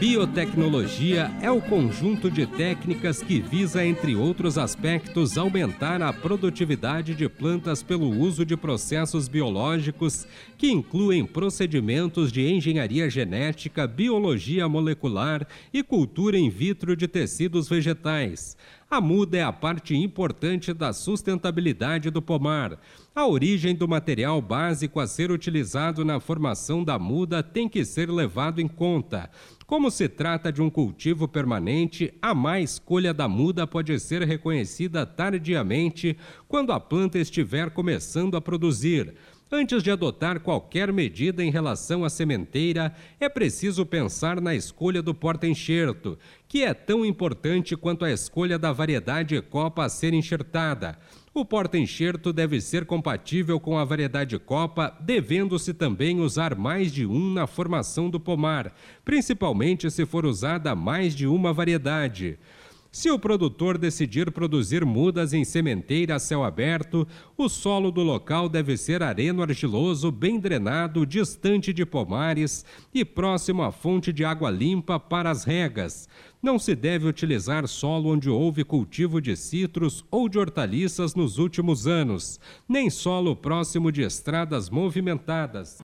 Biotecnologia é o conjunto de técnicas que visa, entre outros aspectos, aumentar a produtividade de plantas pelo uso de processos biológicos que incluem procedimentos de engenharia genética, biologia molecular e cultura in vitro de tecidos vegetais. A muda é a parte importante da sustentabilidade do pomar. A origem do material básico a ser utilizado na formação da muda tem que ser levado em conta. Como se trata de um cultivo permanente, a má escolha da muda pode ser reconhecida tardiamente quando a planta estiver começando a produzir. Antes de adotar qualquer medida em relação à sementeira, é preciso pensar na escolha do porta-enxerto, que é tão importante quanto a escolha da variedade copa a ser enxertada. O porta-enxerto deve ser compatível com a variedade copa, devendo-se também usar mais de um na formação do pomar, principalmente se for usada mais de uma variedade. Se o produtor decidir produzir mudas em sementeira a céu aberto, o solo do local deve ser areno-argiloso, bem drenado, distante de pomares e próximo à fonte de água limpa para as regas. Não se deve utilizar solo onde houve cultivo de citros ou de hortaliças nos últimos anos, nem solo próximo de estradas movimentadas.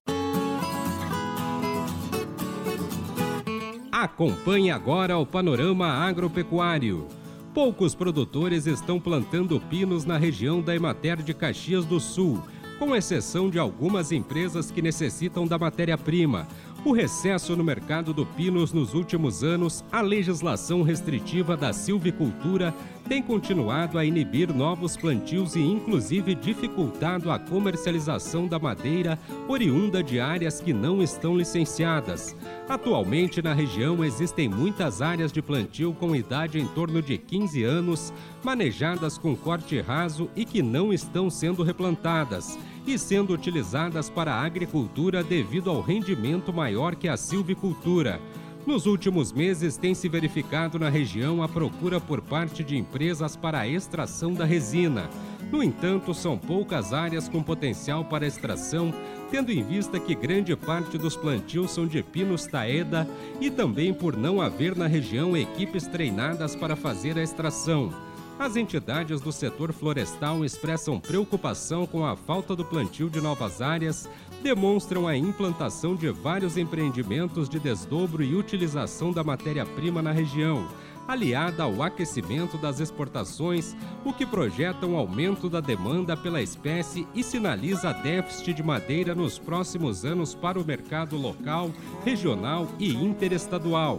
Acompanhe agora o panorama agropecuário. Poucos produtores estão plantando pinos na região da Emater de Caxias do Sul, com exceção de algumas empresas que necessitam da matéria-prima. O recesso no mercado do pinos nos últimos anos, a legislação restritiva da silvicultura tem continuado a inibir novos plantios e, inclusive, dificultado a comercialização da madeira oriunda de áreas que não estão licenciadas. Atualmente, na região, existem muitas áreas de plantio com idade em torno de 15 anos, manejadas com corte raso e que não estão sendo replantadas e sendo utilizadas para a agricultura devido ao rendimento maior que a silvicultura. Nos últimos meses, tem se verificado na região a procura por parte de empresas para a extração da resina. No entanto, são poucas áreas com potencial para extração, tendo em vista que grande parte dos plantios são de pinos taeda e também por não haver na região equipes treinadas para fazer a extração. As entidades do setor florestal expressam preocupação com a falta do plantio de novas áreas, demonstram a implantação de vários empreendimentos de desdobro e utilização da matéria-prima na região, aliada ao aquecimento das exportações, o que projeta um aumento da demanda pela espécie e sinaliza déficit de madeira nos próximos anos para o mercado local, regional e interestadual.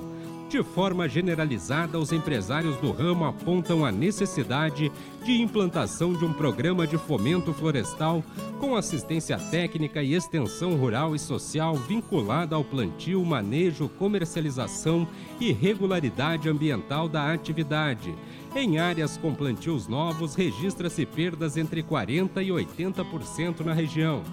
De forma generalizada, os empresários do ramo apontam a necessidade de implantação de um programa de fomento florestal com assistência técnica e extensão rural e social vinculada ao plantio, manejo, comercialização e regularidade ambiental da atividade. Em áreas com plantios novos, registra-se perdas entre 40% e 80% na região.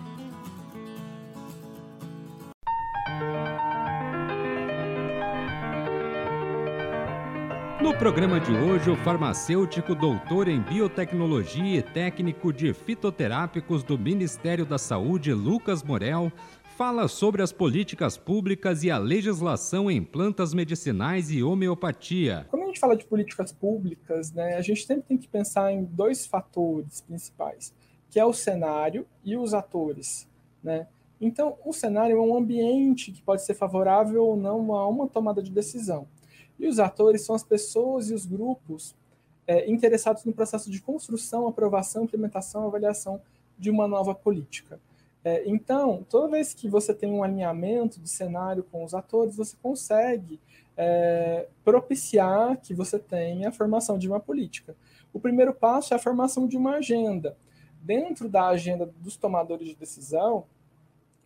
No programa de hoje, o farmacêutico doutor em biotecnologia e técnico de fitoterápicos do Ministério da Saúde, Lucas Morel, fala sobre as políticas públicas e a legislação em plantas medicinais e homeopatia. Quando a gente fala de políticas públicas, né, a gente sempre tem que pensar em dois fatores principais, que é o cenário e os atores. Né? Então, o cenário é um ambiente que pode ser favorável ou não a uma tomada de decisão. E os atores são as pessoas e os grupos é, interessados no processo de construção, aprovação, implementação, avaliação de uma nova política. É, então, toda vez que você tem um alinhamento de cenário com os atores, você consegue é, propiciar que você tenha a formação de uma política. O primeiro passo é a formação de uma agenda. Dentro da agenda dos tomadores de decisão,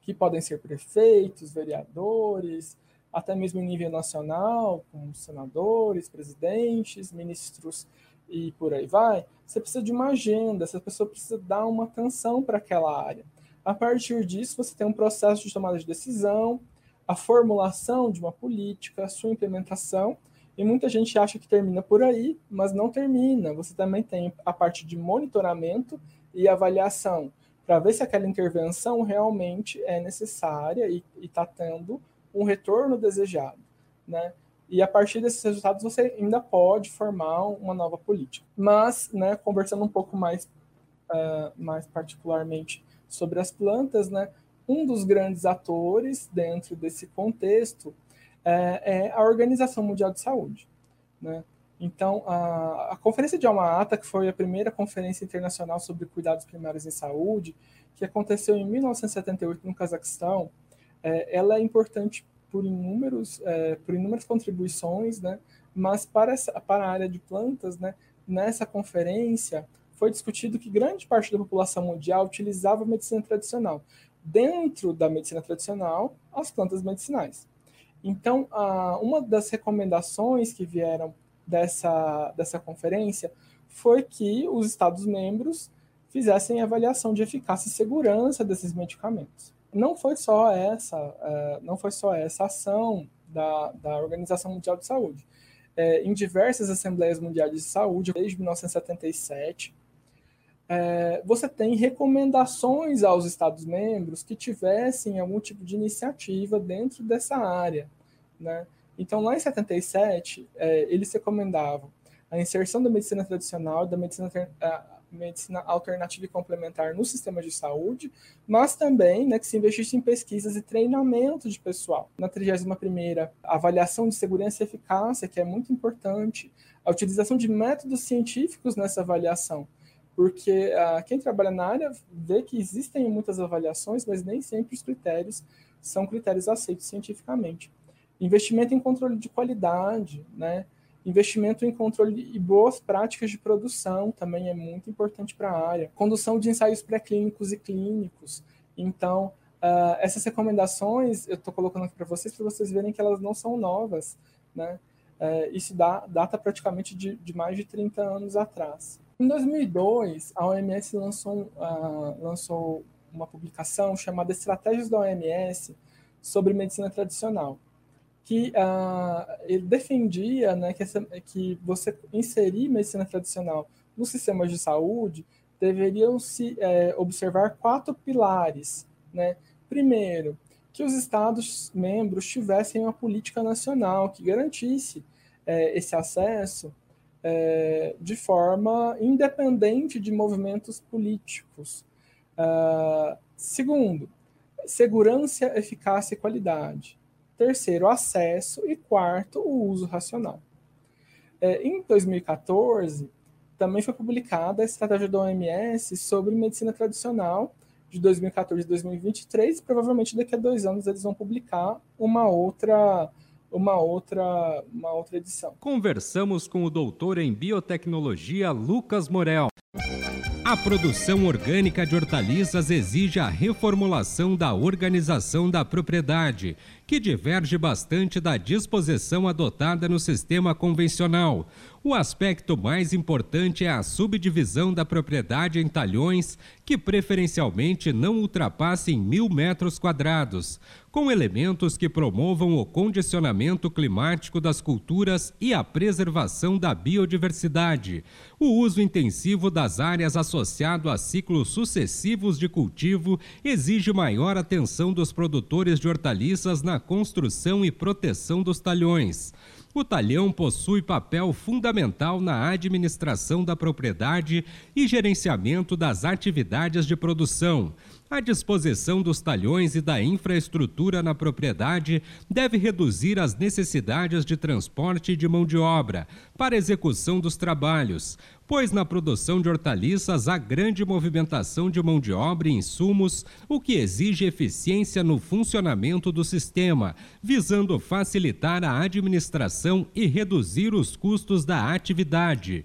que podem ser prefeitos, vereadores, até mesmo em nível nacional, com senadores, presidentes, ministros e por aí vai, você precisa de uma agenda, essa pessoa precisa dar uma atenção para aquela área. A partir disso, você tem um processo de tomada de decisão, a formulação de uma política, a sua implementação, e muita gente acha que termina por aí, mas não termina. Você também tem a parte de monitoramento e avaliação, para ver se aquela intervenção realmente é necessária e está tendo um retorno desejado. Né? E a partir desses resultados você ainda pode formar uma nova política. Mas, né, conversando um pouco mais, uh, mais particularmente sobre as plantas, né, um dos grandes atores dentro desse contexto é, é a Organização Mundial de Saúde. Né? Então, a, a Conferência de Alma-Ata, que foi a primeira conferência internacional sobre cuidados primários em saúde, que aconteceu em 1978 no Cazaquistão, é, ela é importante por inúmeros, é, por inúmeras contribuições, né? mas para, essa, para a área de plantas, né, nessa conferência, foi discutido que grande parte da população mundial utilizava a medicina tradicional. Dentro da medicina tradicional, as plantas medicinais. Então, uma das recomendações que vieram dessa, dessa conferência foi que os Estados-membros fizessem avaliação de eficácia e segurança desses medicamentos não foi só essa, uh, não foi só essa ação da, da Organização Mundial de Saúde. É, em diversas Assembleias Mundiais de Saúde, desde 1977, é, você tem recomendações aos Estados-membros que tivessem algum tipo de iniciativa dentro dessa área. Né? Então, lá em 77, é, eles recomendavam a inserção da medicina tradicional, da medicina medicina alternativa e complementar no sistema de saúde, mas também né, que se investisse em pesquisas e treinamento de pessoal. Na 31ª, avaliação de segurança e eficácia, que é muito importante, a utilização de métodos científicos nessa avaliação, porque uh, quem trabalha na área vê que existem muitas avaliações, mas nem sempre os critérios são critérios aceitos cientificamente. Investimento em controle de qualidade, né? Investimento em controle e boas práticas de produção também é muito importante para a área. Condução de ensaios pré-clínicos e clínicos. Então, uh, essas recomendações eu estou colocando aqui para vocês, para vocês verem que elas não são novas. Né? Uh, isso dá, data praticamente de, de, mais de 30 anos atrás. Em 2002, a OMS lançou, uh, lançou uma publicação chamada Estratégias da OMS sobre Medicina Tradicional que uh, ele defendia né, que, essa, que você inserir medicina tradicional nos sistemas de saúde deveriam se é, observar quatro pilares. Né? Primeiro, que os Estados-membros tivessem uma política nacional que garantisse é, esse acesso é, de forma independente de movimentos políticos. Uh, segundo, segurança, eficácia e qualidade. Terceiro, acesso. E quarto, o uso racional. É, em 2014, também foi publicada a estratégia da OMS sobre medicina tradicional de 2014 e 2023. Provavelmente daqui a dois anos eles vão publicar uma outra uma outra uma outra edição. Conversamos com o doutor em biotecnologia Lucas Morel. A produção orgânica de hortaliças exige a reformulação da organização da propriedade, que diverge bastante da disposição adotada no sistema convencional. O aspecto mais importante é a subdivisão da propriedade em talhões, que preferencialmente não ultrapassem mil metros quadrados, com elementos que promovam o condicionamento climático das culturas e a preservação da biodiversidade. O uso intensivo das áreas associado a ciclos sucessivos de cultivo exige maior atenção dos produtores de hortaliças na construção e proteção dos talhões. O talhão possui papel fundamental na administração da propriedade e gerenciamento das atividades de produção. A disposição dos talhões e da infraestrutura na propriedade deve reduzir as necessidades de transporte de mão de obra para execução dos trabalhos, pois na produção de hortaliças há grande movimentação de mão de obra e insumos, o que exige eficiência no funcionamento do sistema, visando facilitar a administração e reduzir os custos da atividade.